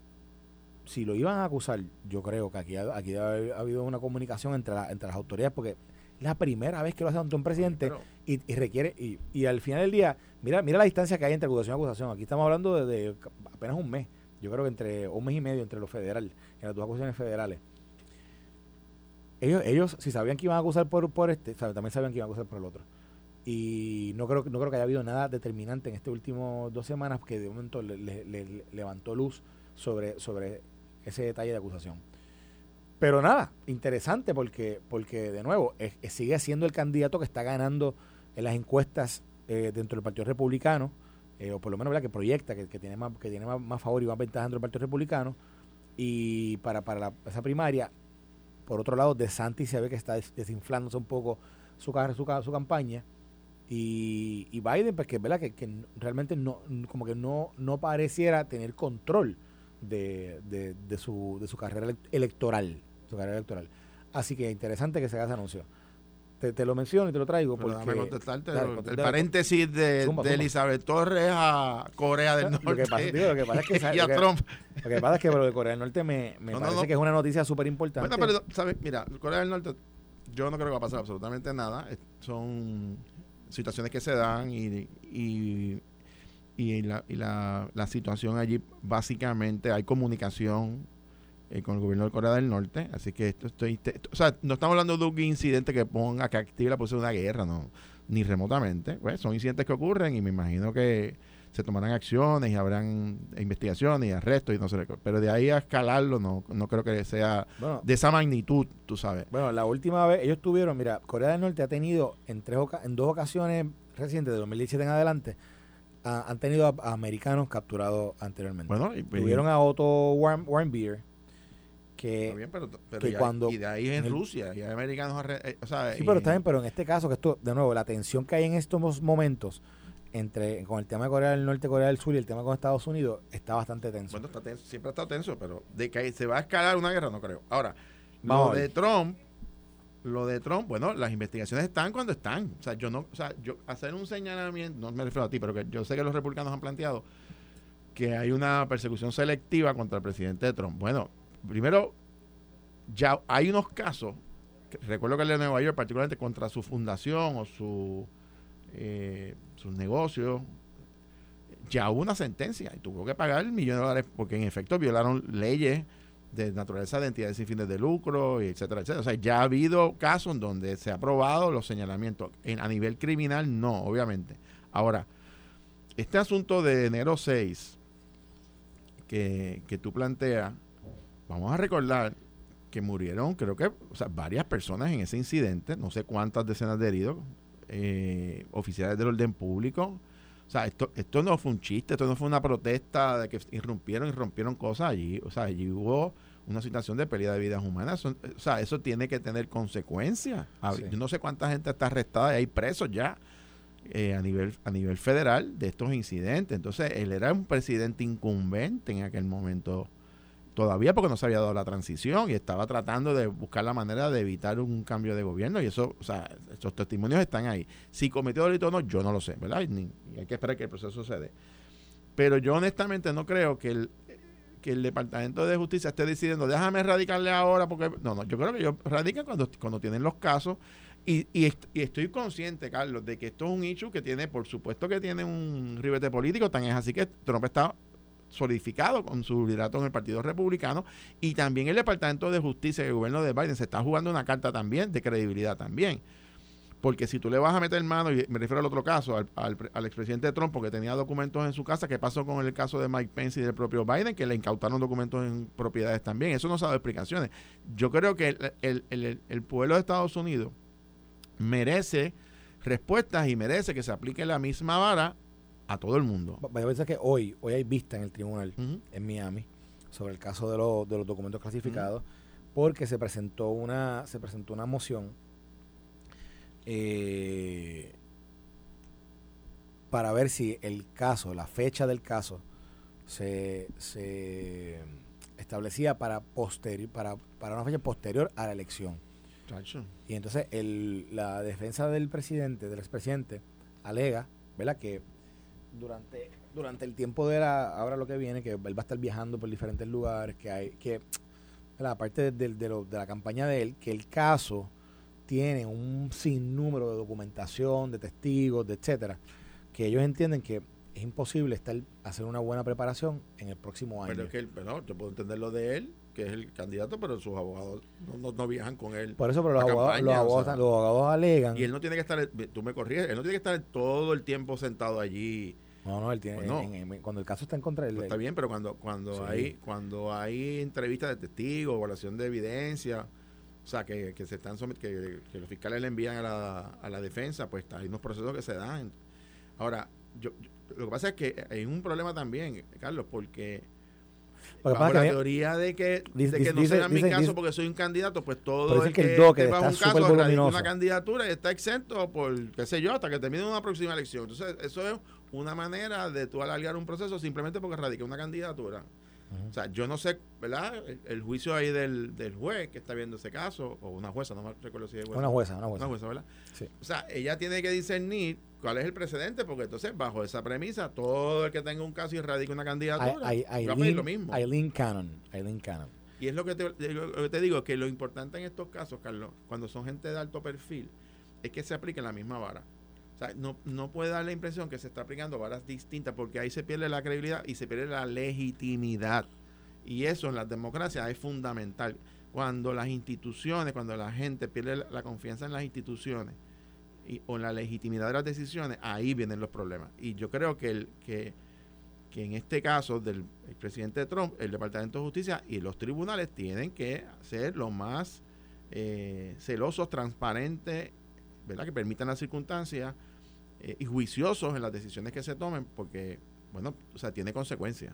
si lo iban a acusar, yo creo que aquí, aquí ha, habido una comunicación entre, entre las autoridades, porque la primera vez que lo hace ante un presidente y, requiere, y, y, al final del día, mira, mira la distancia que hay entre acusación y acusación. Aquí estamos hablando de, apenas un mes, yo creo que entre un mes y medio entre los federales, en las dos acusaciones federales. Ellos, ellos si sabían que iban a acusar por, por este, también sabían que iban a acusar por el otro. Y no creo, no creo que haya habido nada determinante en estas últimas dos semanas que de momento le, levantó luz sobre, sobre ese detalle de acusación. Pero nada, interesante porque, porque de nuevo, sigue siendo el candidato que está ganando en las encuestas eh, dentro del Partido Republicano, eh, o por lo menos que proyecta que, tiene, más, que tiene más, favor y más ventaja dentro del Partido Republicano. Y para, para esa primaria, por otro lado, De Santi se ve que está desinflándose un poco su, su, su campaña. Y, Biden, pues que, ¿verdad? Que, que, realmente no, como que no, no pareciera tener control de, de, de, su, de su carrera electoral su carrera electoral. Así que interesante que se haga ese anuncio. Te, lo menciono y te lo traigo porque... contestarte el paréntesis de, Elizabeth Torres a Corea del Norte. Lo que pasa, es que... [LAUGHS] y a Trump. Lo que pasa es que lo de Corea del Norte me, me parece que es una noticia súper importante. Bueno, pero, ¿sabes? Mira, Corea del Norte, yo no creo que va a pasar absolutamente nada. Son situaciones que se dan y, y, y, la, y la, la situación allí, básicamente, hay comunicación eh, con el gobierno de Corea del Norte. Así que esto estoy. o sea, no estamos hablando de un incidente que ponga, que active la posibilidad de una guerra, no, ni remotamente. Pues son incidentes que ocurren y me imagino que se tomarán acciones y habrán investigaciones y arrestos y no sé Pero de ahí a escalarlo, no, no creo que sea de esa magnitud, tú sabes. Bueno, la última vez ellos tuvieron, mira, Corea del Norte ha tenido en, tres en dos ocasiones recientes, de 2017 en adelante, han tenido a, americanos capturados anteriormente. Bueno, y, tuvieron a Otto Warmbier que, pero, cuando y de ahí en, Rusia y hay americanos eh, sí pero está bien pero en este caso que esto de nuevo la tensión que hay en estos momentos entre con el tema de Corea del Norte Corea del Sur y el tema con Estados Unidos está bastante tenso. Bueno está tenso siempre ha estado tenso pero de que se va a escalar una guerra no creo. Ahora lo de Trump lo de Trump bueno las investigaciones están cuando están. O sea yo no o sea yo hacer un señalamiento no me refiero a ti pero que yo sé que los republicanos han planteado que hay una persecución selectiva contra el presidente de Trump. Bueno primero, ya hay unos casos, recuerdo que el de Nueva York, particularmente contra su fundación o su, eh, sus negocios, ya hubo una sentencia y tuvo que pagar millones de dólares porque en efecto violaron leyes de naturaleza de entidades sin fines de lucro, y etcétera, etcétera. O sea, ya ha habido casos en donde se ha probado los señalamientos. En, a nivel criminal, no, obviamente. Ahora, este asunto de enero 6 que, que tú planteas, vamos a recordar que murieron, creo que, o sea, varias personas en ese incidente, no sé cuántas decenas de heridos, eh, oficiales del orden público. O sea, esto, esto no fue un chiste, esto no fue una protesta de que irrumpieron y rompieron cosas allí. O sea, allí hubo una situación de pérdida de vidas humanas. o sea, eso tiene que tener consecuencias. Yo no sé cuánta gente está arrestada y hay presos ya eh, a, nivel, a nivel federal de estos incidentes. Entonces, él era un presidente incumbente en aquel momento todavía porque no se había dado la transición y estaba tratando de buscar la manera de evitar un cambio de gobierno y eso, o sea, esos testimonios están ahí. Si cometió delito o no, yo no lo sé, ¿verdad? Ni, hay que esperar que el proceso se. Pero yo honestamente no creo que el, que el Departamento de Justicia esté decidiendo, déjame radicarle ahora, porque no, no, yo creo que ellos radican cuando, cuando tienen los casos y, y, estoy consciente, Carlos, de que esto es un issue que tiene, por supuesto que tiene un ribete político, tan es así que Trump está solidificado con su liderato en el Partido Republicano y también el Departamento de Justicia del gobierno de Biden se está jugando una carta también de credibilidad también. Porque si tú le vas a meter mano, y me refiero al otro caso, al, al, expresidente Trump, porque tenía documentos en su casa, ¿qué pasó con el caso de Mike Pence y del propio Biden? Que le incautaron documentos en propiedades también. Eso no se ha dado explicaciones. Yo creo que el, el, el pueblo de Estados Unidos merece respuestas y merece que se aplique la misma vara a todo el mundo. Vaya a pensar que hoy, hoy hay vista en el tribunal en Miami sobre el caso de, de los documentos clasificados, porque se presentó una, se presentó una moción eh, para ver si el caso, la fecha del caso, se, se establecía para posterior, para, para una fecha posterior a la elección. Y entonces el, la defensa del presidente, del expresidente, alega, ¿verdad? que durante, durante el tiempo de la, ahora lo que viene, que él va a estar viajando por diferentes lugares, que hay, que la parte de, de, de, la campaña de él, que el caso tiene un sinnúmero de documentación, de testigos, de etcétera, que ellos entienden que es imposible estar hacer una buena preparación en el próximo año. Pero es que, bueno, yo puedo entender lo de él, que es el candidato, pero sus abogados no, no, viajan con él. Por eso, pero los, abogados, los, abogados, alegan. Y él no tiene que estar, tú me corriges, él no tiene que estar todo el tiempo sentado allí. No, no, él tiene, pues cuando el caso está en contra de él. Pues está bien, pero cuando cuando hay cuando hay entrevistas de testigos, evaluación de evidencia, o sea, que, se están que, que los fiscales le envían a la, a la defensa, pues hay unos procesos que se dan. Ahora, yo, lo que pasa es que hay un problema también, Carlos, porque la teoría de que, de que no sea mi caso porque soy un candidato, pues todo el que, que, un caso una candidatura y está exento por, qué sé yo, hasta que termine una próxima elección. Entonces, eso es una manera de tú alargar un proceso simplemente porque radica una candidatura. O sea, yo no sé, ¿verdad? El, juicio ahí del, del, juez que está viendo ese caso, o una jueza, no me recuerdo si es jueza. Una jueza, una jueza. Una jueza, ¿verdad? Sí. O sea, ella tiene que discernir cuál es el precedente, porque entonces, bajo esa premisa, todo el que tenga un caso y radica una candidatura, va a lo mismo. Eileen Cannon. Eileen Cannon. Y es lo que, te, lo que te digo, que lo importante en estos casos, Carlos, cuando son gente de alto perfil, es que se aplique la misma vara no, no puede dar la impresión que se está aplicando varas distintas porque ahí se pierde la credibilidad y se pierde la legitimidad. Y eso en las democracias es fundamental. Cuando las instituciones, cuando la gente pierde la confianza en las instituciones y, o la legitimidad de las decisiones, ahí vienen los problemas. Y yo creo que, el, que, que en este caso del presidente Trump, el Departamento de Justicia y los tribunales tienen que ser lo más eh, celosos, transparentes, ¿verdad? que permitan las circunstancias eh, y juiciosos en las decisiones que se tomen, porque, bueno, o sea, tiene consecuencias.